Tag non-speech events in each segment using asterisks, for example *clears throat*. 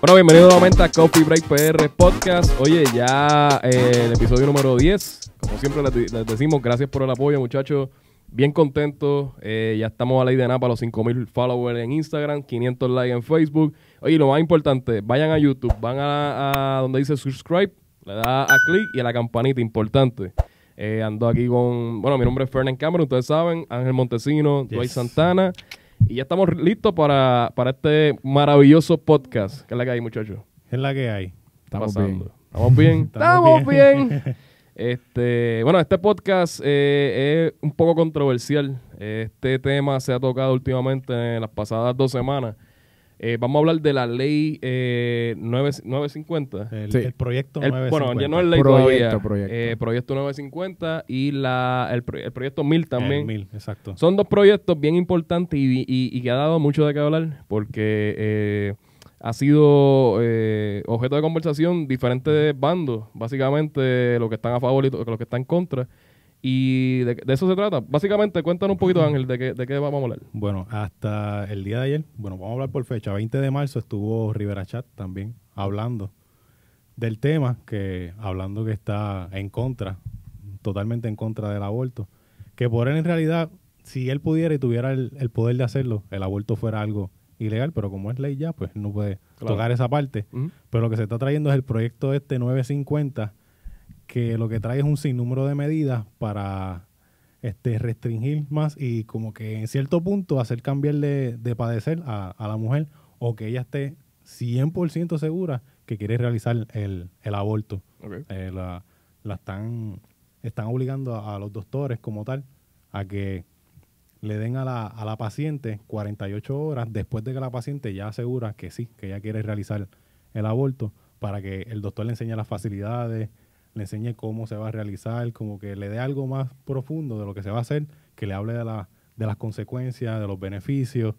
Bueno, bienvenido nuevamente a Coffee Break PR Podcast. Oye, ya eh, el episodio número 10. Como siempre les, les decimos, gracias por el apoyo, muchachos. Bien contentos. Eh, ya estamos a la idea para los 5000 followers en Instagram, 500 likes en Facebook. Oye, lo más importante, vayan a YouTube, van a, a donde dice subscribe, le da a clic y a la campanita, importante. Eh, ando aquí con, bueno, mi nombre es Fernand Cameron, ustedes saben, Ángel Montesino, Dwight Santana. Y ya estamos listos para, para este maravilloso podcast. ¿Qué es la que hay, muchachos? Es la que hay. Estamos bien. bien. ¿Estamos bien? *laughs* Estamos Estamos bien. *laughs* Este, bueno, este podcast eh, es un poco controversial. Este tema se ha tocado últimamente en las pasadas dos semanas. Eh, vamos a hablar de la ley eh, 9, 950. El, Sí. el proyecto El- 950. bueno, ya no es ley Proyecto, todavía. proyecto. Eh, proyecto 950 y la, el, el proyecto 1000 también. El mil, exacto. Son dos proyectos bien importantes y, y- y que ha dado mucho de qué hablar porque eh, ha sido eh, objeto de conversación diferentes bandos, básicamente los que están a favor y los que están en contra. Y de, de eso se trata. Básicamente, cuéntanos un poquito, *clears throat* Ángel, de qué, de qué vamos a hablar. Bueno, hasta el día de ayer, bueno, vamos a hablar por fecha, 20 de marzo estuvo Rivera Chat también hablando del tema, que hablando que está en contra, totalmente en contra del aborto, que por él en realidad, si él pudiera y tuviera el, el poder de hacerlo, el aborto fuera algo ilegal, pero como es ley ya, pues no puede Claro. tocar esa parte. Pero lo que se está trayendo es el proyecto este 950, que lo que trae es un sinnúmero de medidas para este, restringir más y como que en cierto punto hacer cambiarle de padecer a, a la mujer o que ella esté 100% segura que quiere realizar el, el aborto. Eh, la, la están, están obligando a, a los doctores como tal a que le den a la, a la paciente 48 horas después de que la paciente ya asegura que sí, que ella quiere realizar el aborto, para que el doctor le enseñe las facilidades, le enseñe cómo se va a realizar, como que le dé algo más profundo de lo que se va a hacer, que le hable de, la, de las consecuencias, de los beneficios,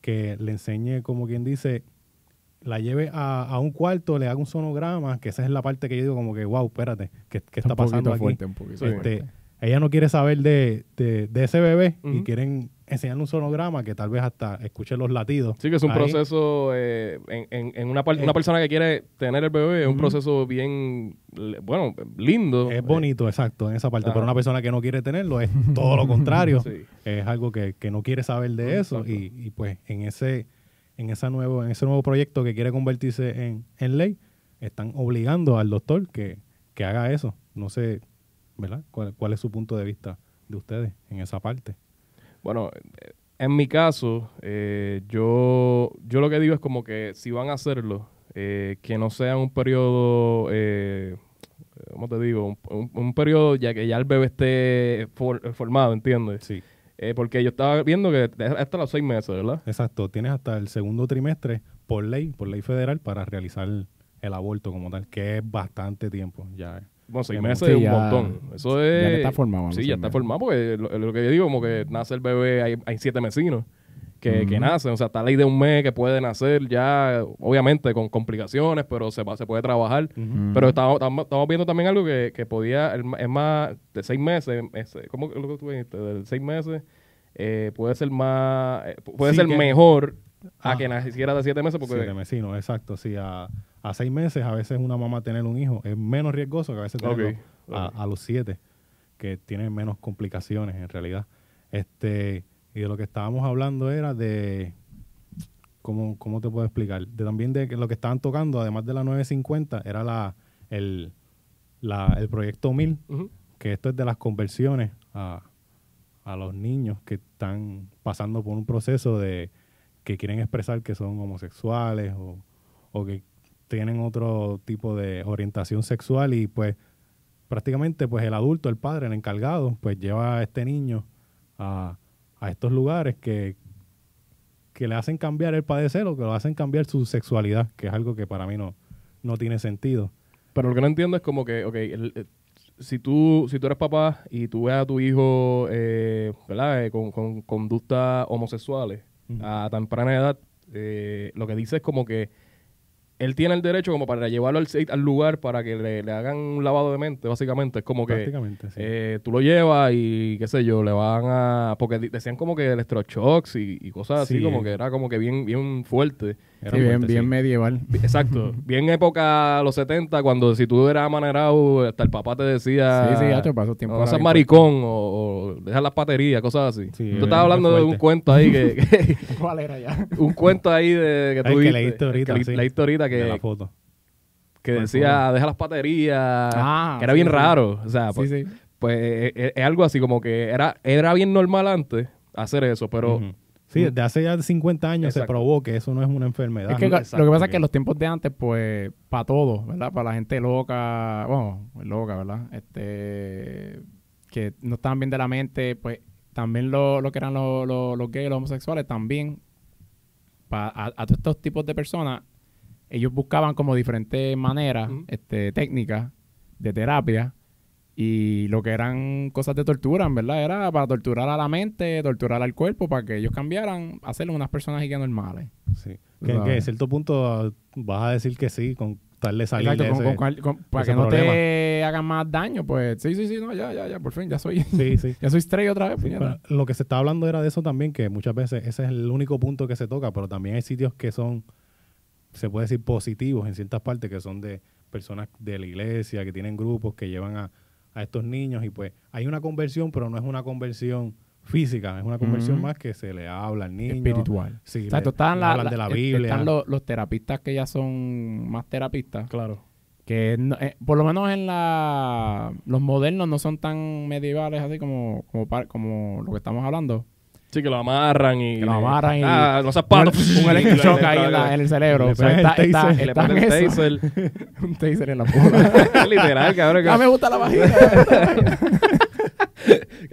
que le enseñe, como quien dice, la lleve a, a un cuarto, le haga un sonograma, que esa es la parte que yo digo como que, wow, espérate, ¿qué, qué está un pasando aquí? fuerte, un. Este, ella no quiere saber de, de- de ese bebé y quieren enseñarle un sonograma que tal vez hasta escuche los latidos. Sí, que es un Ahí. proceso, eh, en, en- en una, par- Eh. una persona que quiere tener el bebé, es un proceso bien, bueno, lindo. Es bonito, exacto, en esa parte. Ajá. Pero una persona que no quiere tenerlo es todo lo *laughs* contrario. Sí. Es algo que, que no quiere saber de eso. Y, y, pues en ese, en esa nuevo, en ese nuevo proyecto que quiere convertirse en, en ley, están obligando al doctor que, que haga eso. No sé, ¿verdad? ¿Cuál, cuál es su punto de vista de ustedes en esa parte? Bueno, en mi caso, eh, yo, yo lo que digo es como que si van a hacerlo, eh, que no sea un periodo, eh, ¿cómo te digo? Un, un- un periodo ya que ya el bebé esté for- formado, ¿entiendes? Sí. Eh, porque yo estaba viendo que hasta los seis meses, ¿verdad? Exacto, tienes hasta el segundo trimestre por ley, por ley federal, para realizar el aborto como tal, que es bastante tiempo ya. Bueno, seis Sí, meses es un ya- montón. Eso es... ya que está formado, Sí, ya está meses. formado porque lo, lo que yo digo, como que nace el bebé, hay, hay siete vecinos que, que Ujú. nacen. O sea, está la ley de un mes que puede nacer ya, obviamente con complicaciones, pero se, se puede trabajar. Pero estamos, viendo también algo que, que podía, es más de seis meses, es- ¿cómo es lo que tú dijiste? De seis meses eh, puede ser más, eh, puede Sí, ser que- mejor a Ah. que naciera de siete meses porque... Siete vecinos, exacto. Sí, a, a seis meses a veces una mamá tener un hijo es menos riesgoso que a veces tenerlo a, los siete, que tienen menos complicaciones en realidad. Este, y de lo que estábamos hablando era de, ¿cómo, cómo te puedo explicar? De también de que lo que estaban tocando, además de la 950, era la, el, la, el proyecto 1000, Ujú. que esto es de las conversiones a, a los niños que están pasando por un proceso de que quieren expresar que son homosexuales o, o que tienen otro tipo de orientación sexual y pues prácticamente pues el adulto, el padre, el encargado, pues lleva a este niño a, a estos lugares que, que le hacen cambiar el padecer o que lo hacen cambiar su sexualidad, que es algo que para mí no, no tiene sentido. Pero lo que no entiendo es como que, ok, el- el- si, tú, si tú eres papá y tú ves a tu hijo, eh, ¿verdad? Eh, con, con conductas homosexuales Ujú. a temprana edad, eh, lo que dice es como que él tiene el derecho como para llevarlo al, al lugar para que le, le hagan un lavado de mente, básicamente. Es como que sí. eh, tú lo llevas y qué sé yo, le van a... Porque decían como que electroshocks y, y cosas así, Sí, como que era como que bien, bien fuerte. Era Sí, bien, fuerte, bien sí. medieval. Exacto. *laughs* Bien época los 70, cuando si tú eras amanerado, hasta el papá te decía... Sí, sí, hacho, para esos tiempos No seas maricón o, o deja las baterías, cosas así. Sí, tú es estabas hablando muy de un cuento ahí que... que- *laughs* *laughs* ¿Cuál era ya? un cuento ahí de que Ay, tú que viste, leíste ahorita, que leíste ahorita De la que, foto. que ¿Cuál decía deja las baterías, Ah, que era sí, bien sí. raro. O sea, Sí, pues, sí. pues es, es- es algo así como que era, era bien normal antes hacer eso, pero... Sí, desde hace ya 50 años se probó que eso no es una enfermedad. Es que ¿no? lo que pasa es que en los tiempos de antes, pues, para todo, ¿verdad? Para la gente loca, bueno, loca, ¿verdad? Este, que no estaban bien de la mente, pues, también lo, lo que eran los, los, los gays, los homosexuales, también, pa- a, a todos estos tipos de personas, ellos buscaban como diferentes maneras, este, técnicas de terapia, y lo que eran cosas de tortura, en verdad, era para torturar a la mente, torturar al cuerpo, para que ellos cambiaran, hacerle unas personas que normales. Sí. Que, a cierto punto vas a decir que sí, con tal de salir Exacto, de con- ese- con cual- con- para ese que no problema. te hagan más daño, pues sí, sí, sí, no, ya, ya, ya, por fin, ya soy, Sí, sí. *laughs* ya soy straight otra vez, Sí, lo que se está hablando era de eso también, que muchas veces ese es el único punto que se toca, pero también hay sitios que son, se puede decir, positivos en ciertas partes, que son de personas de la iglesia, que tienen grupos que llevan a, a estos niños y pues hay una conversión, pero no es una conversión física, es una conversión más que se le habla al niño. Espiritual. Sí, le- están le la- hablan la- de la Biblia. Están los, los terapistas que ya son más terapistas, Claro. que no- eh, por lo menos en la los modernos no son tan medievales así como como lo que estamos hablando. Sí, que lo amarran y... Que lo amarran y- Ah, no seas pato. un electric shock ahí en, la- en el cerebro. Le O sea, pegan el está, está, taser. Le está ponen en el taser. *laughs* un taser en la bola. *laughs* Literal, cabrón. *laughs* ya me gusta la vagina.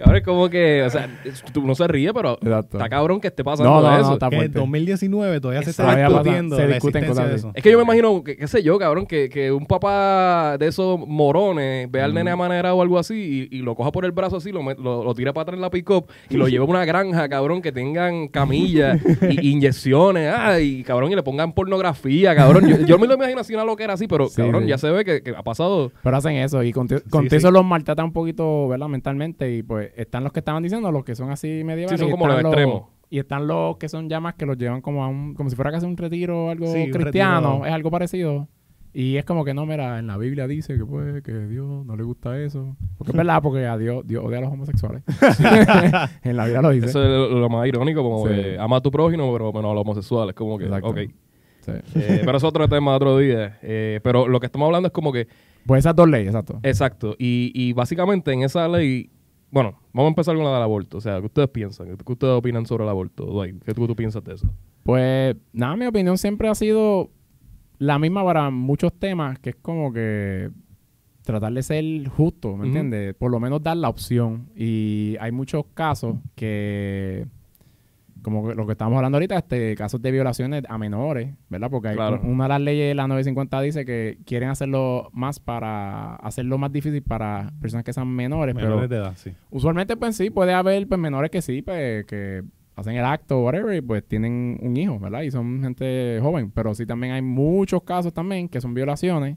Cabrón, es como que, o sea, tú no se ríe, pero Exacto. está cabrón que esté pasando No, no, no, eso. está Que en fuerte. 2019 todavía se está discutiendo se discuten cosas de eso. Es que yo me imagino, que, qué sé yo, cabrón, que, que un papá de esos morones ve al Mm. nene amanerado o algo así y, y lo coja por el brazo así, lo, lo, lo tira para atrás en la pick-up y lo lleva a una granja, cabrón, que tengan camillas y *laughs* inyecciones, ah, y cabrón, y le pongan pornografía, cabrón. Yo, yo me lo imagino así una loquera así, pero Sí, cabrón, sí. ya se ve que, que ha pasado. Pero hacen eso y con, con Sí, eso sí. los maltratan un poquito, ¿verdad? Mentalmente y pues están los que estaban diciendo, los que son así medievales. Sí, son como los extremos. Y están los que son llamas que los llevan como a un, como si fuera casi un retiro o algo Sí, cristiano, retiro. es algo parecido. Y es como que no, mira, en la Biblia dice que pues, que Dios no le gusta eso. Porque es *laughs* verdad, porque a Dios, Dios odia a los homosexuales. *laughs* en la Biblia lo dice. Eso es lo, lo más irónico, como Sí. que ama a tu prójimo, pero menos a los homosexuales. Como que, Exacto. ok. Eh, pero es otro tema de otro día. Eh, pero lo que estamos hablando es como que Pues esas dos leyes, exacto. Exacto. Y, y básicamente en esa ley, bueno, vamos a empezar con la del aborto. O sea, ¿qué ustedes piensan? ¿Qué ustedes opinan sobre el aborto? Dwight? ¿Qué tú, tú piensas de eso? Pues nada, mi opinión siempre ha sido la misma para muchos temas, que es como que tratar de ser justo, ¿me entiendes? Por lo menos dar la opción. Y hay muchos casos que, como lo que estamos hablando ahorita, este, casos de violaciones a menores, ¿verdad? Porque hay Claro. una de las leyes de la 950 dice que quieren hacerlo más para hacerlo más difícil para personas que sean menores, pero Menores de edad, sí. Usualmente, pues sí, puede haber pues, menores que sí, pues que hacen el acto o whatever y pues tienen un hijo, ¿verdad? Y son gente joven. Pero sí también hay muchos casos también que son violaciones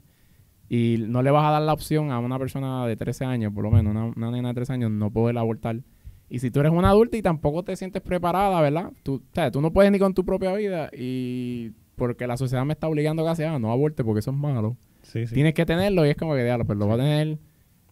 y no le vas a dar la opción a una persona de 13 años, por lo menos, una, una nena de 13 años, no poder abortar. Y si tú eres una adulta y tampoco te sientes preparada, ¿verdad? Tú, o sea, tú no puedes ni con tu propia vida y porque la sociedad me está obligando casi a no aborte porque eso es malo Sí, sí. tienes que tenerlo y es como que, diablo, pues lo voy a tener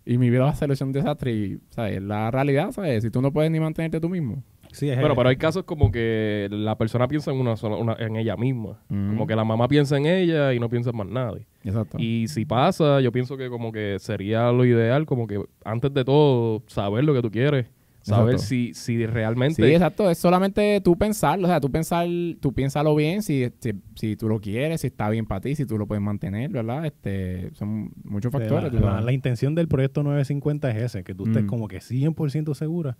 y mi vida va a ser un desastre y, ¿sabes? La realidad, ¿sabes? Si tú no puedes ni mantenerte tú mismo. Sí, es Bueno, pero hay casos como que la persona piensa en una sola, una- en ella misma. Mm. Como que la mamá piensa en ella y no piensa en más nadie. Exacto. Y si pasa, yo pienso que como que sería lo ideal, como que antes de todo, saber lo que tú quieres. Saber Exacto. si, si realmente... Sí, exacto. Es solamente tú pensarlo. O sea, tú pensar, tú piénsalo bien si, si, si tú lo quieres, si está bien para ti, si tú lo puedes mantener, ¿verdad? Este, son muchos factores. la- intención del proyecto 950 es ese, que tú estés Mm. como que 100% segura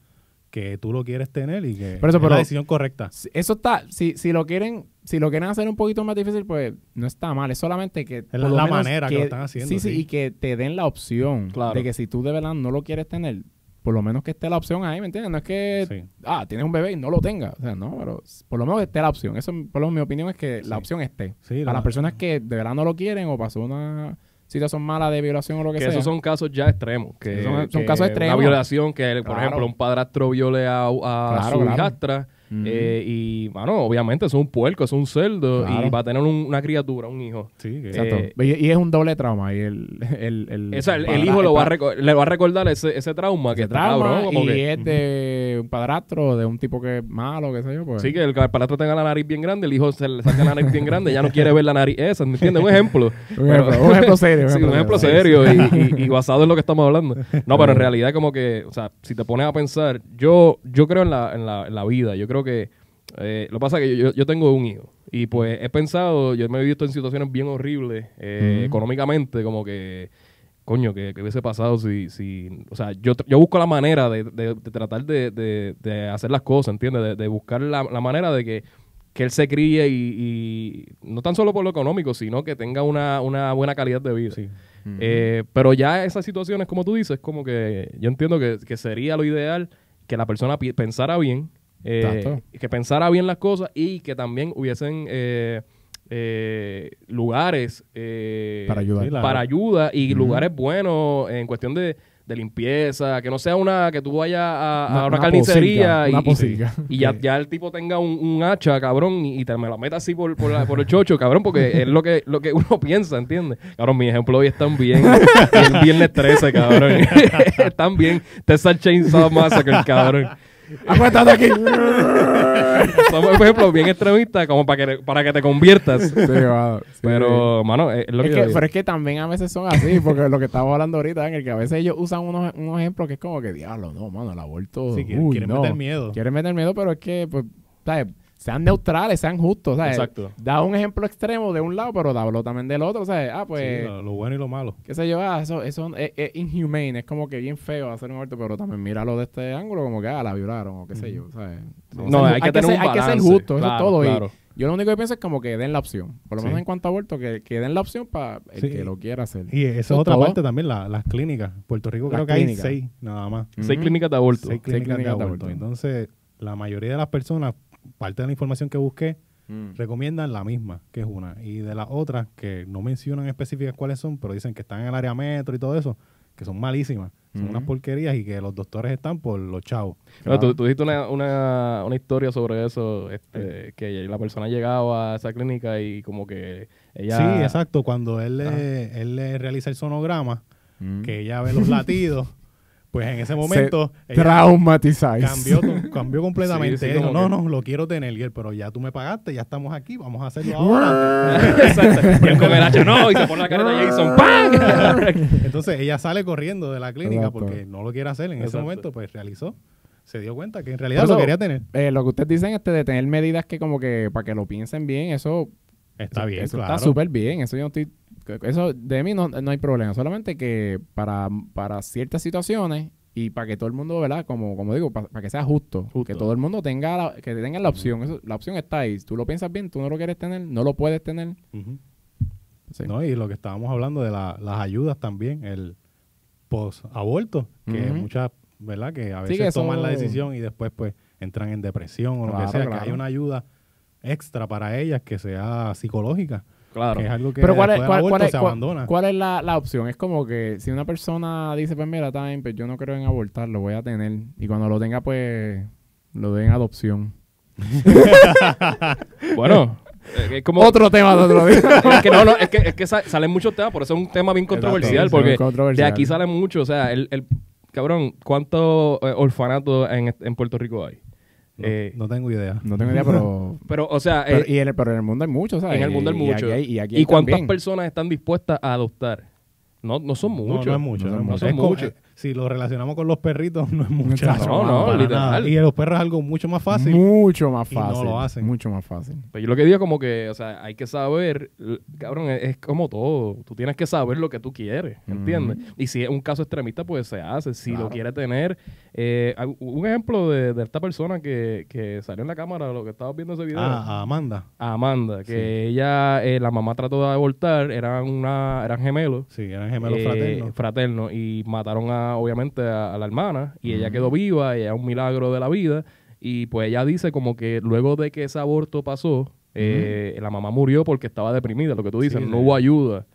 que tú lo quieres tener y que eso, es pero- la decisión correcta. Si- Eso está, si, si lo quieren, si lo quieren hacer un poquito más difícil, pues no está mal. Es solamente que. por la- lo la menos manera que lo están haciendo, Sí, sí, sí. y que te den la opción Claro. de que si tú de verdad no lo quieres tener, por lo menos que esté la opción ahí, ¿me entiendes? No es que, Sí. ah, tienes un bebé y no lo tengas. O sea, no, pero por lo menos esté la opción. Eso, por lo menos mi opinión es que la opción esté. Sí, Para la- las personas que de verdad no lo quieren o pasó una situación mala de violación o lo que, Que sea. esos son casos ya extremos. Que, son- casos extremos. Una violación que, por Claro. ejemplo, un padrastro viole a, a Claro, su claro. hijastra Eh, y, bueno, obviamente es un puerco, es un cerdo Claro. y va a tener un- una criatura, un hijo. Sí, que- Exacto. Eh, y, y es un doble trauma. Y el, el, el, el, hijo lo va a le va a recordar ese, ese trauma que está trauma cabrón. Y que, es de un padrastro, de un tipo que es malo, qué sé yo. Pues. sí, que el padrastro tenga la nariz bien grande, el hijo se le saca la nariz bien grande, ya no quiere ver la nariz esa, ¿me entiendes? Un ejemplo. *laughs* un, ejemplo, un ejemplo serio. *laughs* Sí, un ejemplo serio y, y- y basado en lo que estamos hablando. No, pero en realidad como que, o sea, si te pones a pensar, yo yo creo en la, en la, en la vida, yo creo que, eh, lo que pasa es que yo, yo tengo un hijo y pues he pensado, yo me he visto en situaciones bien horribles eh, económicamente, como que, coño, que, que hubiese pasado si, si, o sea, yo, yo busco la manera de, de- de tratar de, de- hacer las cosas, ¿entiendes? De, buscar la, la manera de que que él se críe y, y no tan solo por lo económico, sino que tenga una, una buena calidad de vida. Eh, pero ya esas situaciones, como tú dices, como que yo entiendo que, que sería lo ideal que la persona pensara bien, eh, que pensara bien las cosas y que también hubiesen eh, eh, lugares eh, Para ayudar. Sí, para ayuda y lugares buenos en cuestión de, de limpieza, que no sea una que tú vayas a, a Una- carnicería y, ya, ya el tipo tenga un, un hacha, cabrón, y, y te me la meta así por, por, la- por el chocho, cabrón, porque es lo que, lo que uno *laughs* piensa, ¿entiendes? Cabrón, mi ejemplo hoy están bien, el viernes 13, cabrón. *laughs* están bien. Texas Chainsaw Massacre, cabrón. Acuéstate aquí. *laughs* Somos, por ejemplo, bien extremistas como para que, para que te conviertas. Sí, sí. Pero, mano, es, lo Es que, yo pero es que también a veces son así, porque lo que estamos hablando ahorita, en el que a veces ellos usan unos, unos ejemplos que es como que, diablo, no, mano, el aborto. Sí, quieren- uy, quieren no. meter miedo. Quieren meter miedo, pero es que, pues, ¿sabes? Sean neutrales, sean justos, ¿sabes? Exacto. Da un ejemplo extremo de un lado, pero dábalo también del otro, ¿sabes? Ah, pues, Sí, lo, lo bueno y lo malo. qué sé yo, ah, eso, eso es, es inhumane, es como que bien feo hacer un aborto, pero también míralo de este ángulo, como que, ah, la violaron, o qué sé yo, ¿sabes? No, hay que tener ser, un hay que ser justo, eso es claro, todo. y claro. yo lo único que pienso es como que den la opción, por lo menos Sí. en cuanto a aborto, que, que den la opción para el Sí. que lo quiera hacer. Y esa es Eso es otra todo. parte también, la- las clínicas. Puerto Rico Las creo que hay seis nada más. Seis clínicas de aborto. Seis clínicas, de, clínicas de aborto. aborto. Entonces, la mayoría de las personas, parte de la información que busqué, Mm. recomiendan la misma, que es una. Y de las otras, que no mencionan específicas cuáles son, pero dicen que están en el área metro y todo eso, que son malísimas. Son unas porquerías y que los doctores están por los chavos. No, tú, tú dijiste una, una, una historia sobre eso, este, que la persona llegaba a esa clínica y como que ella... Sí, exacto. Cuando él le, él le realiza el sonograma, Mm. que ella ve los latidos, *laughs* pues en ese Se momento traumatizáis. cambió, cambió completamente. Sí, dijo, no, que- no, lo quiero tener. Y él, pero ya tú me pagaste, ya estamos aquí, vamos a hacerlo *laughs* ahora. Exacto. *laughs* Y él con el hacha, no, y se pone la cara de Jason, *laughs* ¡pam! Entonces ella sale corriendo de la clínica Exacto. porque no lo quiere hacer. En ese momento, pues realizó. Se dio cuenta que en realidad Por lo eso- quería tener. Eh, lo que ustedes dicen este de tener medidas que como que para que lo piensen bien, eso Está bien, eso claro. está súper bien. Eso yo no estoy eso de mí no, no hay problema, solamente que para, para ciertas situaciones y para que todo el mundo, ¿verdad? Como, como digo, para, que sea justo, Justo. que todo el mundo tenga la, que tenga la opción. Eso, la opción está ahí. Tú lo piensas bien, tú no lo quieres tener, no lo puedes tener. Sí. No, y lo que estábamos hablando de la- las ayudas también, el post-aborto, que muchas, ¿verdad? Que a Sí, veces eso- toman la decisión y después pues entran en depresión o lo que sea, que hay una ayuda extra para ellas que sea psicológica, Claro. que es algo que Pero ¿cuál es, después del cuál, aborto cuál es, se cuál- abandona. cuál es la, la opción? Es como que si una persona dice, pues mira, time, pues yo no creo en abortar, lo voy a tener. Y cuando lo tenga, pues lo den adopción. *laughs* Bueno, eh, es como... Otro tema de otro día. *laughs* es que no, no, es que, es que sa- salen muchos temas, por eso es un tema bien controversial, Exacto, porque controversial. de aquí sale mucho, o sea, el, el cabrón, ¿cuántos eh, orfanatos en, en Puerto Rico hay? No, Eh, no tengo idea. No tengo idea, pero... *laughs* pero, o sea, pero- eh, y en el, pero en el mundo hay muchos, ¿sabes? en el mundo hay Y- mucho. Y, aquí hay- y, aquí ¿Y hay cuántas personas están dispuestas a adoptar? No, no son No, muchos. No, es mucho. No no son muchos. Es si lo relacionamos con los perritos, *laughs* no es mucho. No, no, para literal. nada. Y los perros es algo mucho más fácil. Mucho más Y no fácil. lo hacen. Mucho más fácil. Pero yo lo que digo como que, o sea, hay que saber, cabrón, es, es como todo. Tú tienes que saber lo que tú quieres, ¿entiendes? Y si es un caso extremista, pues se hace. Si Claro. lo quiere tener. eh, un ejemplo de, de esta persona que, que salió en la cámara, lo que estabas viendo ese video. Ah, a Amanda. a Amanda, que ella, eh, la mamá trató de abortar, eran una, eran gemelos. Sí, eran gemelos eh, fraternos. fraternos, y mataron a, obviamente a, a la hermana y ella quedó viva, y es un milagro de la vida y pues ella dice como que luego de que ese aborto pasó, eh, la mamá murió porque estaba deprimida, lo que tú dices, Sí, no sí. hubo ayuda.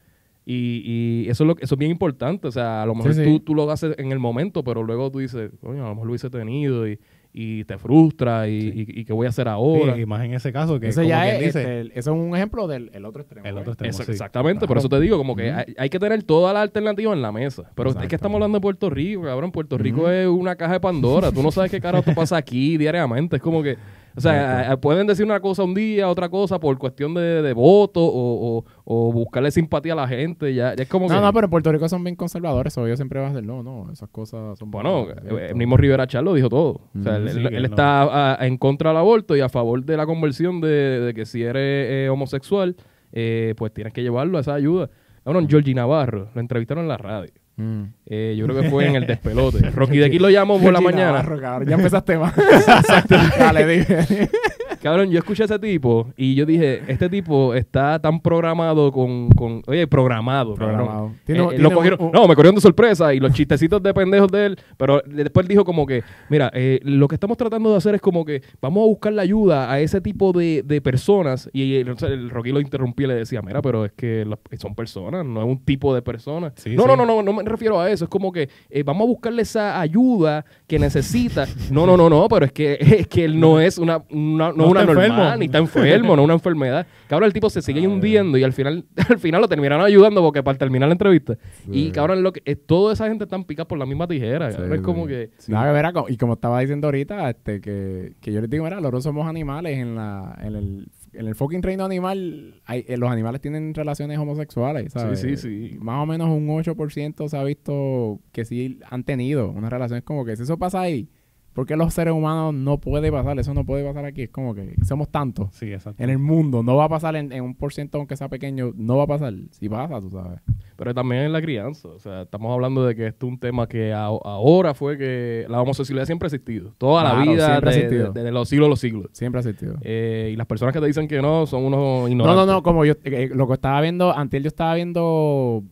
Y, y eso, es lo, eso es bien importante, o sea, a lo mejor Sí, Tú, tú lo haces en el momento, pero luego tú dices, coño, a lo mejor lo hubiese tenido y, y te frustra y, y, y qué voy a hacer ahora. Y, y más en ese caso que Ese como ya quien es, dice, este, el- eso es un ejemplo del el otro extremo. el ¿eh? otro extremo, Eso- sí. exactamente, por eso te digo, como que hay, hay que tener toda la alternativa en la mesa. Pero es que estamos hablando de Puerto Rico, cabrón. Puerto Rico es una caja de Pandora. Tú no sabes qué carajo te pasa aquí diariamente. Es como que, o sea, eh, pueden decir una cosa un día, otra cosa por cuestión de, de voto o, o- o buscarle simpatía a la gente. Ya, ya es como que. No, no, pero en Puerto Rico son bien conservadores, o yo siempre va a decir, no, no, esas cosas son... Bueno, eh, esto". el mismo Rivera Char lo dijo todo. O sea, Mm, él, sí, él- que él no. está ah, en contra del aborto y a favor de la conversión de, de que si eres eh, homosexual, eh, pues tienes que llevarlo a esa ayuda. Cabrón, Georgie Navarro, lo entrevistaron en la radio. Mm. Eh, yo creo que fue en el despelote. *laughs* Rocky de aquí lo llamó por la mañana. Ya empezaste más. *laughs* Dale, dije. *laughs* Cabrón, yo escuché a ese tipo y yo dije, este tipo está tan programado con... con oye, programado. Programado. Tiene- eh, tiene lo cogieron- un- un- No, me cogieron de sorpresa y los chistecitos de pendejos de él, pero después dijo como que, mira, eh, lo que estamos tratando de hacer es como que vamos a buscar la ayuda a ese tipo de, de personas y el, el Rocky lo interrumpía y le decía, mira, pero es que son personas, no es un tipo de personas. Sí, no, sí. no, no, no, no me refiero a eso, es como que eh, vamos a buscarle esa ayuda que necesita. No, no, no, no, pero es que, *laughs* es que él no es una, una- no No una está normal, enfermo. ni está enfermo, no una enfermedad. Cabrón, el tipo se sigue hundiendo y al final, *laughs* al final lo terminaron ayudando porque para terminar la entrevista. Y cabrón, lo que, eh, toda esa gente están picadas por la misma tijera. Sí, es como sí. que. Nada que ver, co- y como estaba diciendo ahorita, este, que, que yo les digo, mira, nosotros somos animales en la, en el, en el fucking reino animal, hay, eh, los animales tienen relaciones homosexuales, ¿sabes? Sí, sí, sí. Más o menos un 8% se ha visto que sí han tenido una relación. Es como que si eso pasa ahí, ¿por qué los seres humanos no puede pasar? Eso no puede pasar aquí. Es como que somos tantos Sí, exacto. en el mundo. No va a pasar en, en un por ciento, aunque sea pequeño, no va a pasar. Si pasa, tú sabes. Pero también en la crianza. O sea, estamos hablando de que esto es un tema que a- ahora fue que la homosexualidad siempre ha existido. Toda la vida, siempre ha de- existido. de- desde los siglos de los siglos. Siempre ha existido. Eh, y las personas que te dicen que no son unos No, ignorantes. no, no, como yo, eh, lo que estaba viendo, antes yo estaba viendo,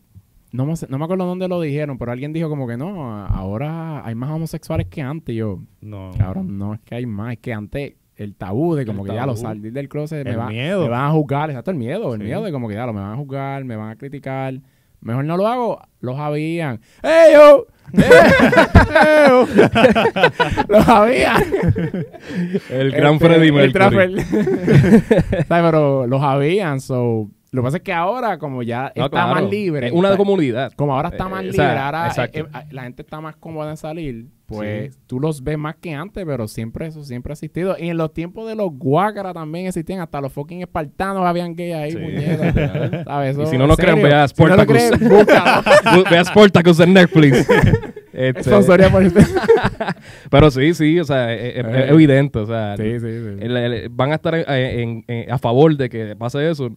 no me, no me acuerdo dónde lo dijeron, pero alguien dijo como que no, ahora hay más homosexuales que antes. Y yo, No. cabrón, no es que hay más, es que antes el tabú de como El que ya lo salir del closet me, El va- miedo. me van a juzgar, exacto, el miedo, el miedo de como que ya lo me van a juzgar, me van a criticar. Mejor no lo hago, los habían. ¡Ey, yo! *laughs* Los habían. *laughs* El gran Este, Freddie el Mercury. Traffer. *laughs* ¿Sabes? Pero los habían, so. Lo que pasa es que ahora, como ya No, está claro. más libre. Es una comunidad. Como ahora está Eh, más libre, ahora eh, eh, la gente está más cómoda en salir, pues tú los ves más que antes, pero siempre eso siempre ha existido. Y en los tiempos de los guácaras también existían, hasta los fucking espartanos habían gay ahí, Sí. puñetas, *laughs* ¿sabes? Y si no nos creen, ve a Si no lo Sportacus. creen, búscalo. *laughs* Ve a Sportacus en Netflix. *laughs* Este, por *laughs* este. pero sí, sí, o sea, es, es- es Eh. evidente. O sea, Sí, sí, sí. el- el- van a estar en- en- en- a favor de que pase eso.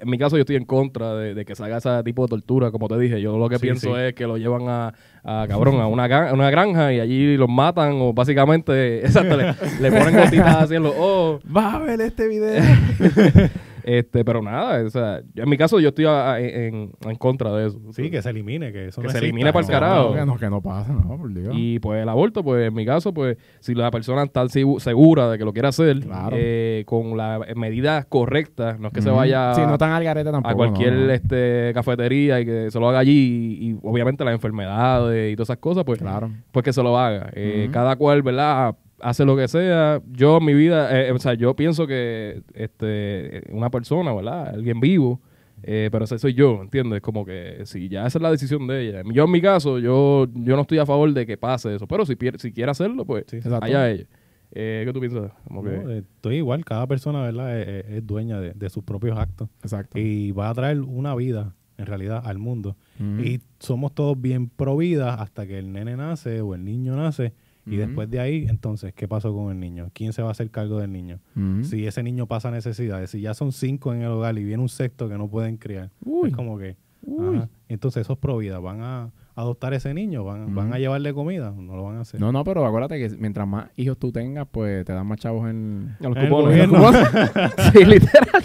En mi caso, yo estoy en contra de, de que se haga ese tipo de tortura. Como te dije, yo lo que pienso es que lo llevan a, a, cabrón, a una, una granja y allí los matan o básicamente, *laughs* exacto, le, le ponen gotitas así en los ojos. Vas a ver este video. *laughs* Este, pero nada, o sea, yo- en mi caso yo estoy a- a- en, en contra de eso. Sí, que se elimine, que eso Que no se elimine pa'l No, carajo. No, que no, que no pasa, no, por Dios. Y pues el aborto, pues en mi caso, pues si la persona está segu- segura de que lo quiere hacer, Claro. eh, con las medidas correctas, no es que se vaya Sí, no tan al garete tampoco. a cualquier no, no. este cafetería y que se lo haga allí y, y obviamente las enfermedades y todas esas cosas, pues, Claro. pues que se lo haga. Eh. Cada cual, ¿verdad? Hace lo que sea. Yo en mi vida, eh, o sea, yo pienso que este una persona, ¿verdad? Alguien vivo, eh, pero ese soy yo, ¿entiendes? Como que si ya esa es la decisión de ella. Yo en mi caso, yo, yo no estoy a favor de que pase eso, pero si, pier- si quiere hacerlo, pues Sí. Allá ella. Eh, ¿Qué tú piensas? Como que, No, eh, estoy igual, cada persona, ¿verdad? Es, es- es dueña de, de sus propios actos. Exacto. Y va a traer una vida, en realidad, al mundo. Y somos todos bien pro vida hasta que el nene nace o el niño nace. Y después de ahí, entonces, ¿qué pasó con el niño? ¿Quién se va a hacer cargo del niño? Si ese niño pasa necesidades, si ya son cinco en el hogar y viene un sexto que no pueden criar, Uy. es como que... Ajá. Entonces esos pro vida van a adoptar ese niño, van, van a llevarle comida, no lo van a hacer. No, no, pero acuérdate que mientras más hijos tú tengas, pues te dan más chavos en... a los En el cupones. *laughs* sí, literal.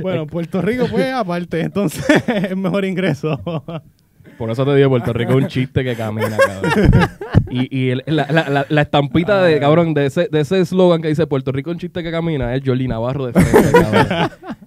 Bueno, Puerto Rico, pues, *laughs* aparte, entonces *laughs* es mejor ingreso. Por eso te digo, Puerto Rico es un chiste que camina, cabrón. Y, y el- la, la- la- la estampita de, cabrón, de ese de ese eslogan que dice Puerto Rico un chiste que camina es Jordi Navarro de frente, cabrón. *laughs*